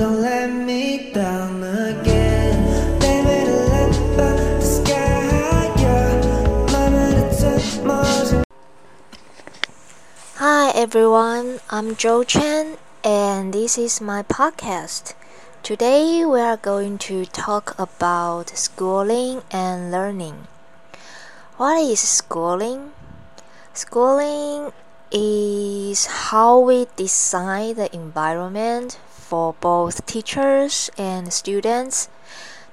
Don't let me down again. Hi everyone, I'm Joe Chen and this is my podcast. Today we are going to talk about schooling and learning. What is schooling? Schooling is how we design the environment for both teachers and students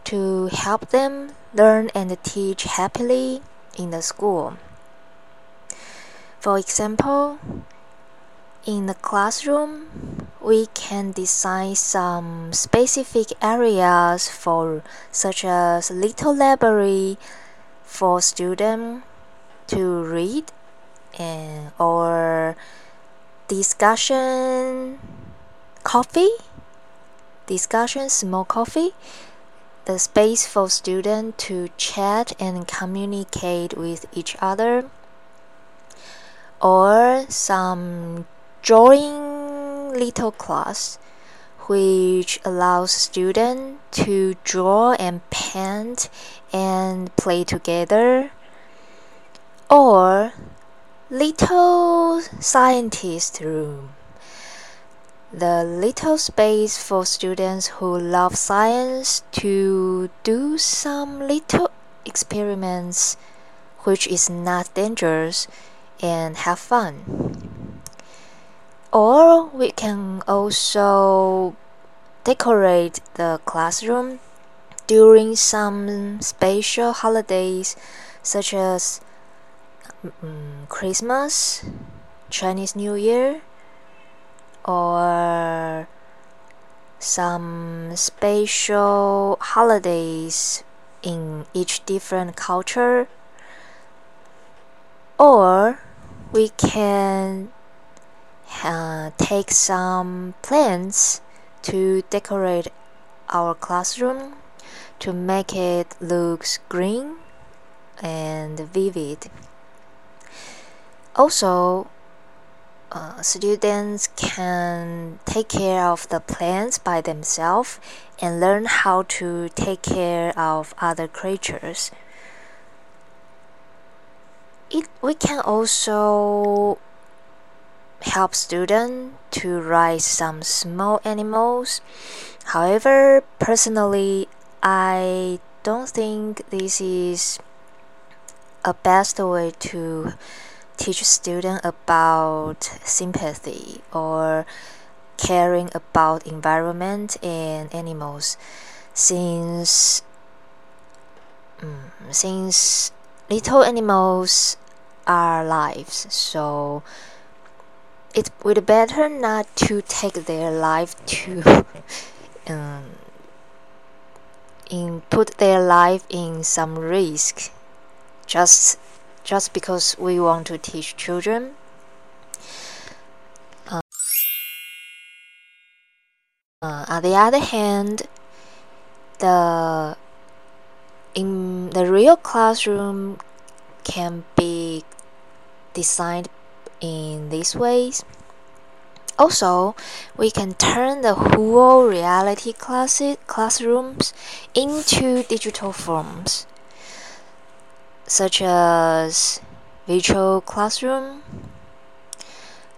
to help them learn and teach happily in the school. For example, in the classroom, we can design some specific areas for such as little library for students to read and or discussion coffee discussion small coffee the space for students to chat and communicate with each other or some drawing little class which allows students to draw and paint and play together or little scientist room the little space for students who love science to do some little experiments which is not dangerous and have fun. Or we can also decorate the classroom during some special holidays such as um, Christmas, Chinese New Year, or some special holidays in each different culture. Or we can uh, take some plants to decorate our classroom to make it looks green and vivid also uh, students can take care of the plants by themselves and learn how to take care of other creatures. It we can also help students to write some small animals. However personally i don't think this is a best way to teach students about sympathy or caring about environment and animals. Since um, since little animals are lives, so it would better not to take their life to um, in put their life in some risk. Just just because we want to teach children uh, uh, on the other hand the in the real classroom can be designed in these ways. Also, we can turn the whole reality classes, classrooms into digital forms, such as virtual classroom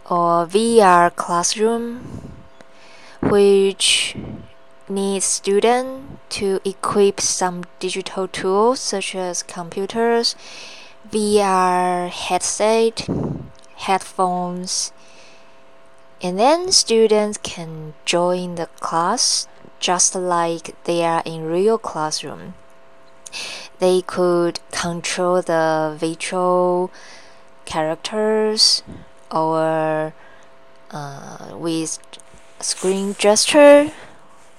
or VR classroom, which needs students to equip some digital tools such as computers, VR headset, headphones, and then students can join the class just like they are in real classroom. They could control the virtual characters or uh, with screen gesture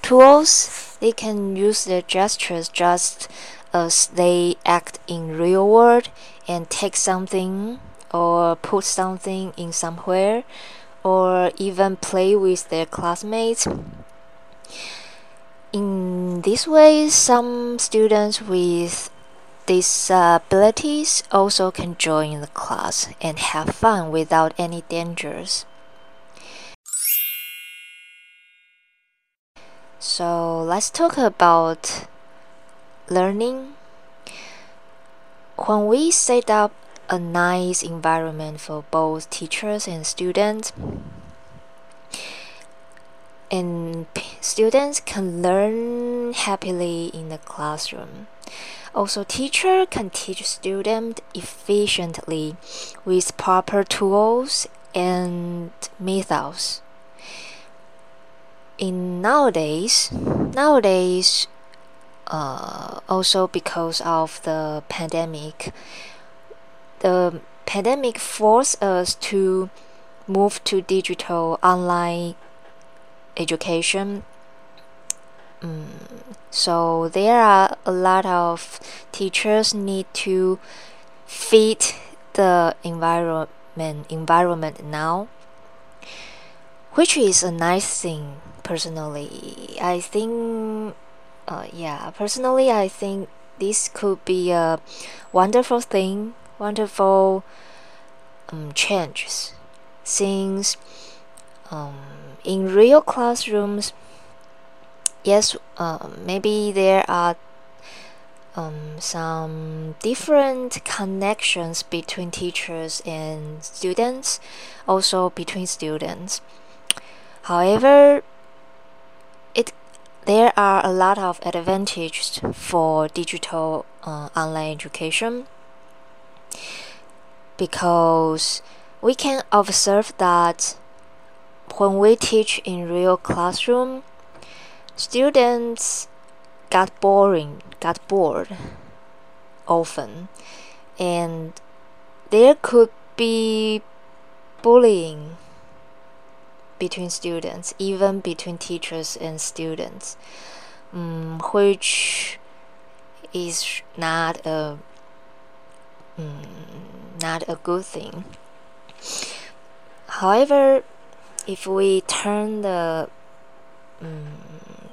tools, they can use their gestures just as they act in real world and take something or put something in somewhere or even play with their classmates. In this way, some students with disabilities also can join the class and have fun without any dangers. So let's talk about learning. When we set up a nice environment for both teachers and students, and students can learn happily in the classroom. Also, teacher can teach student efficiently with proper tools and methods. In nowadays, nowadays, uh, also because of the pandemic, the pandemic forced us to move to digital online education. Mm, so there are a lot of teachers need to fit the environment environment now, which is a nice thing. Personally, I think, uh, yeah, personally, I think this could be a wonderful thing, wonderful um, changes, since um, in real classrooms, yes, uh, maybe there are um, some different connections between teachers and students, also between students. However, it there are a lot of advantages for digital uh, online education because we can observe that when we teach in real classroom, students got boring, got bored often, and there could be bullying between students, even between teachers and students, um, which is not a um, not a good thing. However, if we turn the um,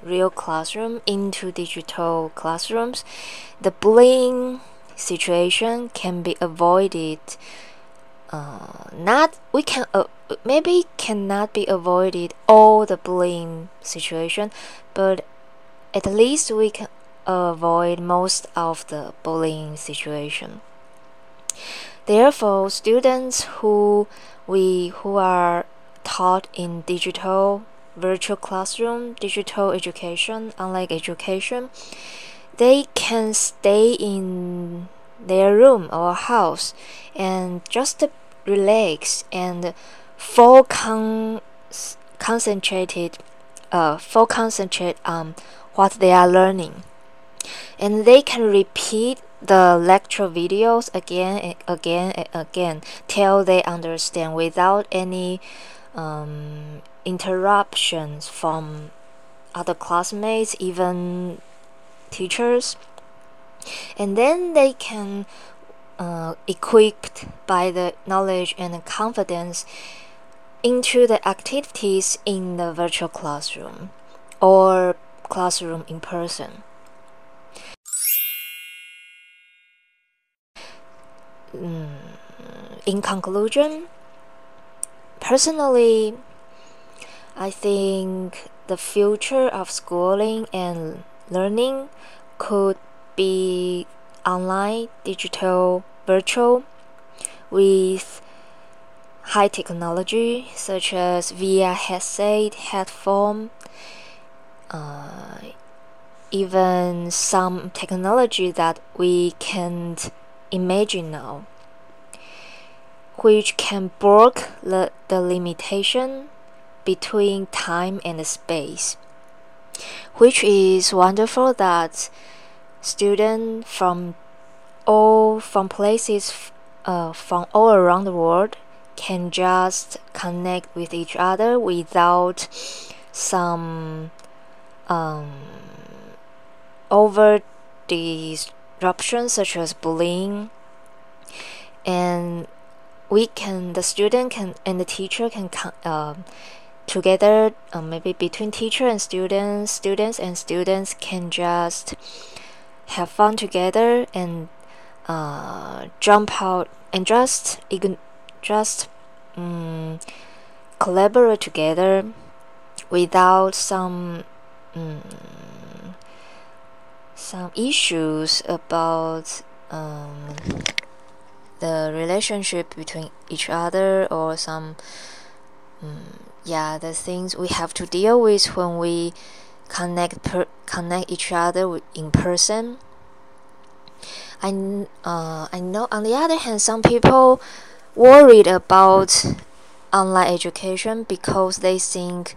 real classroom into digital classrooms, the bullying situation can be avoided. Uh, not we can uh, maybe cannot be avoided all the bullying situation, but at least we can avoid most of the bullying situation. Therefore, students who we who are taught in digital virtual classroom, digital education, online education, they can stay in their room or house and just relax and full con- concentrated uh, full concentrate on what they are learning. And they can repeat the lecture videos again and again and again till they understand without any um, interruptions from other classmates, even teachers, and then they can uh, equipped by the knowledge and confidence into the activities in the virtual classroom or classroom in person. Mm, in conclusion, Personally, I think the future of schooling and learning could be online, digital, virtual, with high technology such as VR headset, headphone, uh, even some technology that we can't imagine now which can break the, the limitation between time and space, which is wonderful that students from all from places uh, from all around the world can just connect with each other without some um, over disruption such as bullying. And we can the student can and the teacher can uh, together uh, maybe between teacher and students students and students can just have fun together and uh, jump out and just just um, collaborate together without some um, some issues about um, the relationship between each other or some um, yeah the things we have to deal with when we connect per connect each other in person. I, uh, I know on the other hand some people worried about online education because they think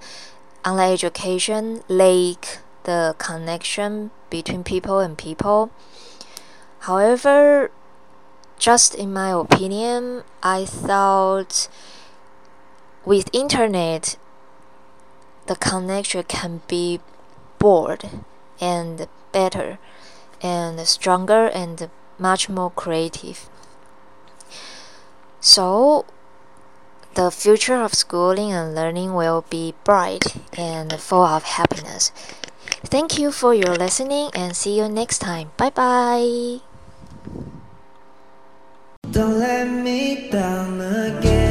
online education lack the connection between people and people. However just in my opinion i thought with internet the connection can be broad and better and stronger and much more creative. So, the future of schooling and learning will be bright and full of happiness. Thank you for your listening and see you next time. Bye bye don't let me down again.